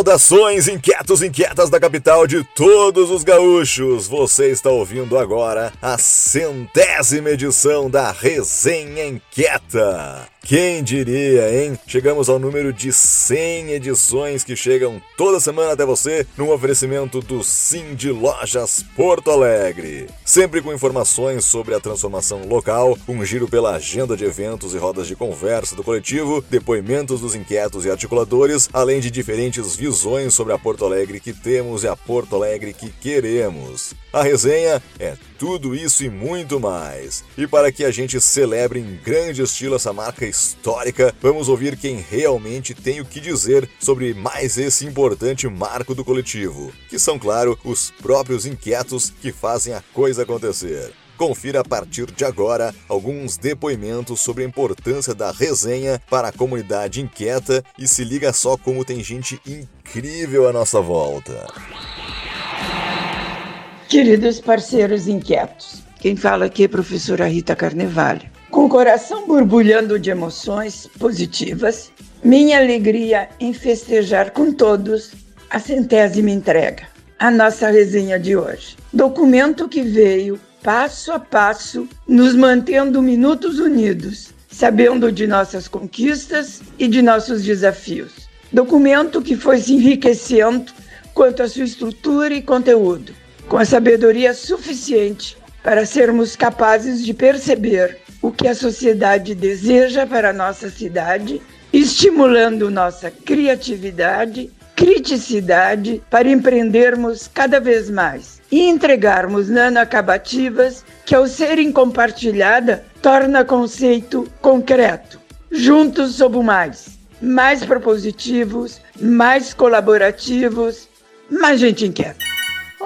Saudações, inquietos, inquietas da capital de todos os gaúchos! Você está ouvindo agora a centésima edição da Resenha Inquieta. Quem diria, hein? Chegamos ao número de 100 edições que chegam toda semana até você num oferecimento do Sim de Lojas Porto Alegre. Sempre com informações sobre a transformação local, um giro pela agenda de eventos e rodas de conversa do coletivo, depoimentos dos inquietos e articuladores, além de diferentes visões sobre a Porto Alegre que temos e a Porto Alegre que queremos. A resenha é tudo isso e muito mais. E para que a gente celebre em grande estilo essa marca histórica, vamos ouvir quem realmente tem o que dizer sobre mais esse importante marco do coletivo, que são, claro, os próprios inquietos que fazem a coisa acontecer. Confira a partir de agora alguns depoimentos sobre a importância da resenha para a comunidade inquieta e se liga só como tem gente incrível à nossa volta. Queridos parceiros inquietos, quem fala aqui é a professora Rita Carnevale. Com o coração borbulhando de emoções positivas, minha alegria em festejar com todos a centésima entrega, a nossa resenha de hoje. Documento que veio passo a passo, nos mantendo minutos unidos, sabendo de nossas conquistas e de nossos desafios. Documento que foi se enriquecendo quanto à sua estrutura e conteúdo, com a sabedoria suficiente para sermos capazes de perceber o que a sociedade deseja para a nossa cidade, estimulando nossa criatividade, criticidade para empreendermos cada vez mais e entregarmos nanoacabativas que, ao serem compartilhada, torna conceito concreto. Juntos somos mais, mais propositivos, mais colaborativos, mais gente inquieta.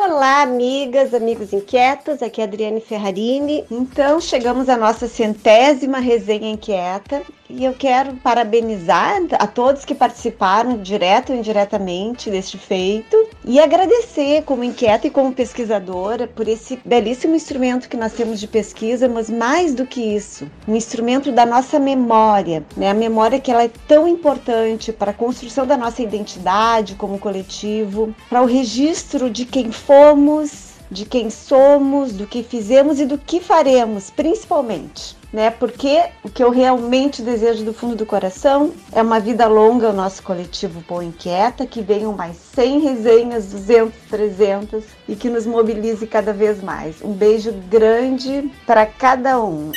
Olá, amigas, amigos inquietos, aqui é Adriane Ferrarini. Então, chegamos à nossa centésima resenha inquieta e eu quero parabenizar a todos que participaram, direto ou indiretamente, deste feito e agradecer como inquieta e como pesquisadora por esse belíssimo instrumento que nós temos de pesquisa, mas mais do que isso, um instrumento da nossa memória, né? A memória que ela é tão importante para a construção da nossa identidade como coletivo, para o registro de quem fomos, de quem somos, do que fizemos e do que faremos, principalmente né? Porque o que eu realmente desejo do fundo do coração é uma vida longa ao nosso coletivo Boa Inquieta, que venham mais 100 resenhas, 200, 300 e que nos mobilize cada vez mais. Um beijo grande para cada um.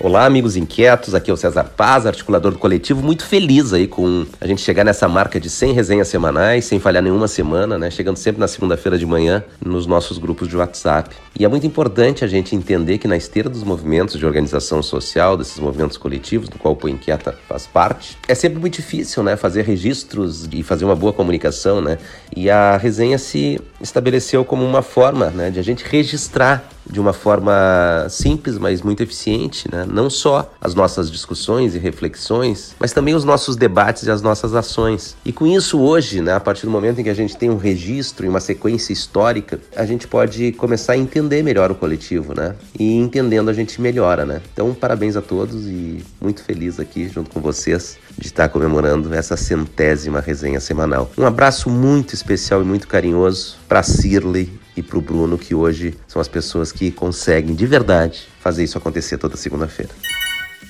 Olá, amigos inquietos, aqui é o César Paz, articulador do coletivo, muito feliz aí com a gente chegar nessa marca de 100 resenhas semanais, sem falhar nenhuma semana, né? Chegando sempre na segunda-feira de manhã nos nossos grupos de WhatsApp. E é muito importante a gente entender que na esteira dos movimentos de organização social, desses movimentos coletivos, do qual o Põe Inquieta faz parte, é sempre muito difícil, né? Fazer registros e fazer uma boa comunicação, né? E a resenha se estabeleceu como uma forma, né, de a gente registrar de uma forma simples, mas muito eficiente, né? não só as nossas discussões e reflexões, mas também os nossos debates e as nossas ações. E com isso, hoje, né, a partir do momento em que a gente tem um registro e uma sequência histórica, a gente pode começar a entender melhor o coletivo, né? E entendendo a gente melhora, né? Então, parabéns a todos e muito feliz aqui junto com vocês de estar comemorando essa centésima resenha semanal. Um abraço muito especial e muito carinhoso para Cirley e para o Bruno, que hoje são as pessoas que conseguem de verdade fazer isso acontecer toda segunda-feira.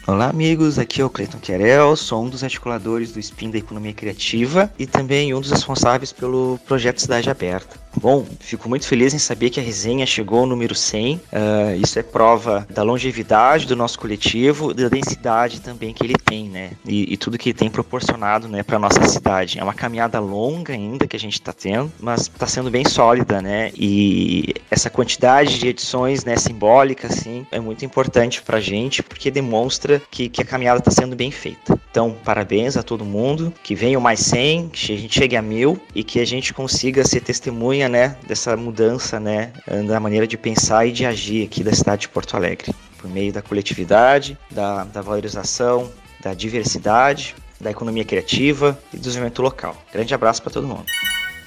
Olá, amigos. Aqui é o Cleiton Querel, sou um dos articuladores do SPIN da Economia Criativa e também um dos responsáveis pelo projeto Cidade Aberta. Bom, fico muito feliz em saber que a resenha chegou ao número 100. Uh, ah, isso é prova da longevidade do nosso coletivo, da densidade também que ele tem, né? E, e tudo que ele tem proporcionado, né, para nossa cidade. É uma caminhada longa ainda que a gente está tendo, mas está sendo bem sólida, né? E essa quantidade de edições, né, simbólica, assim, é muito importante para a gente porque demonstra que, que a caminhada está sendo bem feita. Então, parabéns a todo mundo, que venham mais 100, que a gente chegue a mil e que a gente consiga ser testemunha, né, dessa mudança, né, da maneira de pensar e de agir aqui da cidade de Porto Alegre, por meio da coletividade, da, da valorização, da diversidade, da economia criativa e do desenvolvimento local. Grande abraço para todo mundo.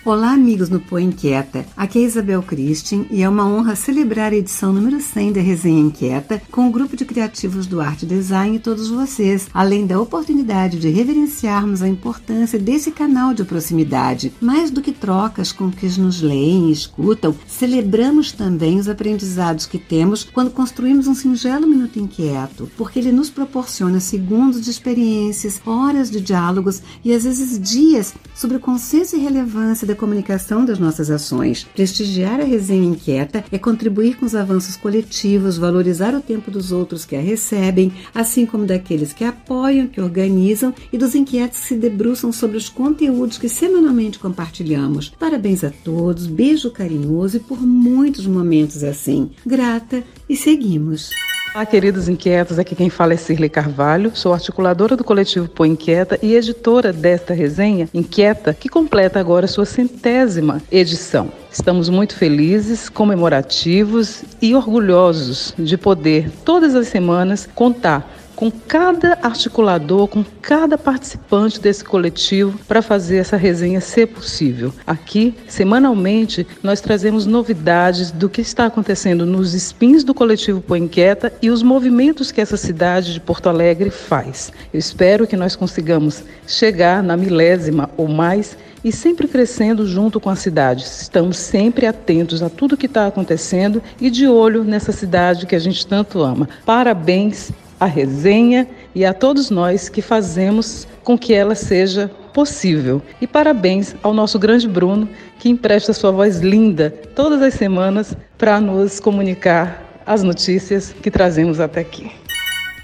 Olá, amigos no Pô Inquieta. Aqui é Isabel Christian e é uma honra celebrar a edição número 100 da Resenha Inquieta com o grupo de criativos do Arte Design e todos vocês, além da oportunidade de reverenciarmos a importância desse canal de proximidade. Mais do que trocas com que nos leem e escutam, celebramos também os aprendizados que temos quando construímos um singelo Minuto Inquieto, porque ele nos proporciona segundos de experiências, horas de diálogos e às vezes dias sobre o consenso e relevância da comunicação das nossas ações. Prestigiar a resenha inquieta é contribuir com os avanços coletivos, valorizar o tempo dos outros que a recebem, assim como daqueles que apoiam, que organizam e dos inquietos que se debruçam sobre os conteúdos que semanalmente compartilhamos. Parabéns a todos, beijo carinhoso e por muitos momentos assim. Grata e seguimos. Olá, queridos inquietos, aqui quem fala é Cirlei Carvalho, sou articuladora do coletivo Põe Inquieta e editora desta resenha Inquieta, que completa agora sua centésima edição. Estamos muito felizes, comemorativos e orgulhosos de poder, todas as semanas, contar com cada articulador, com cada participante desse coletivo para fazer essa resenha ser possível. Aqui, semanalmente, nós trazemos novidades do que está acontecendo nos spins do coletivo Põe Inquieta e os movimentos que essa cidade de Porto Alegre faz. Eu espero que nós consigamos chegar na milésima ou mais e sempre crescendo junto com a cidade. Estamos sempre atentos a tudo que está acontecendo e de olho nessa cidade que a gente tanto ama. Parabéns a resenha e a todos nós que fazemos com que ela seja possível. E parabéns ao nosso grande Bruno, que empresta sua voz linda todas as semanas para nos comunicar as notícias que trazemos até aqui.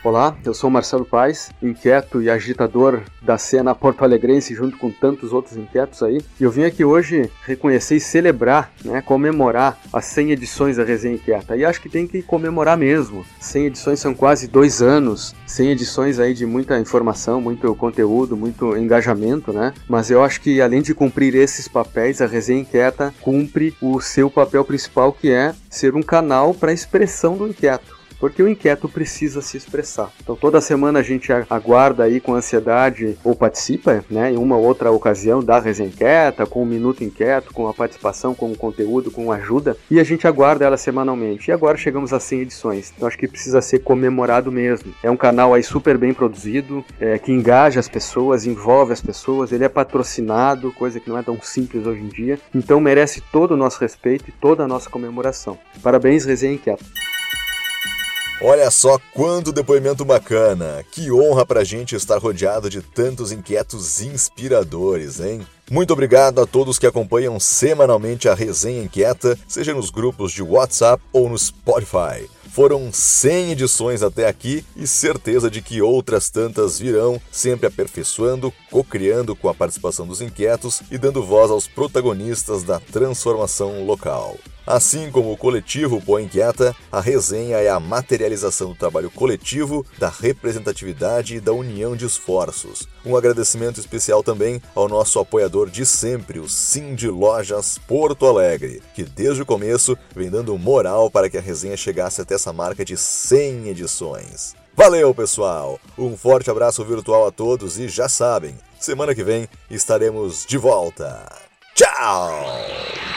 Olá, eu sou Marcelo Paes, inquieto e agitador da cena porto-alegrense, junto com tantos outros inquietos aí. E eu vim aqui hoje reconhecer e celebrar, né, comemorar as 100 edições da Resenha Inquieta. E acho que tem que comemorar mesmo. 100 edições são quase dois anos, 100 edições aí de muita informação, muito conteúdo, muito engajamento, né? Mas eu acho que além de cumprir esses papéis, a Resenha Inquieta cumpre o seu papel principal, que é ser um canal para expressão do inquieto porque o inquieto precisa se expressar. Então toda semana a gente aguarda aí com ansiedade ou participa, né, em uma ou outra ocasião da resenha inquieta, com o um minuto inquieto, com a participação, com o conteúdo, com ajuda, e a gente aguarda ela semanalmente. E agora chegamos a 100 edições. Então acho que precisa ser comemorado mesmo. É um canal aí super bem produzido, é, que engaja as pessoas, envolve as pessoas, ele é patrocinado, coisa que não é tão simples hoje em dia. Então merece todo o nosso respeito e toda a nossa comemoração. Parabéns, Resenha Inquieta. Olha só quanto depoimento bacana! Que honra pra gente estar rodeado de tantos inquietos inspiradores, hein? Muito obrigado a todos que acompanham semanalmente a Resenha Inquieta, seja nos grupos de WhatsApp ou no Spotify. Foram 100 edições até aqui e certeza de que outras tantas virão, sempre aperfeiçoando, co-criando com a participação dos inquietos e dando voz aos protagonistas da transformação local. Assim como o coletivo Põe Inquieta, a resenha é a materialização do trabalho coletivo, da representatividade e da união de esforços. Um agradecimento especial também ao nosso apoiador de sempre, o Sim de Lojas Porto Alegre, que desde o começo vem dando moral para que a resenha chegasse até essa marca de 100 edições. Valeu, pessoal! Um forte abraço virtual a todos e já sabem, semana que vem estaremos de volta. Tchau!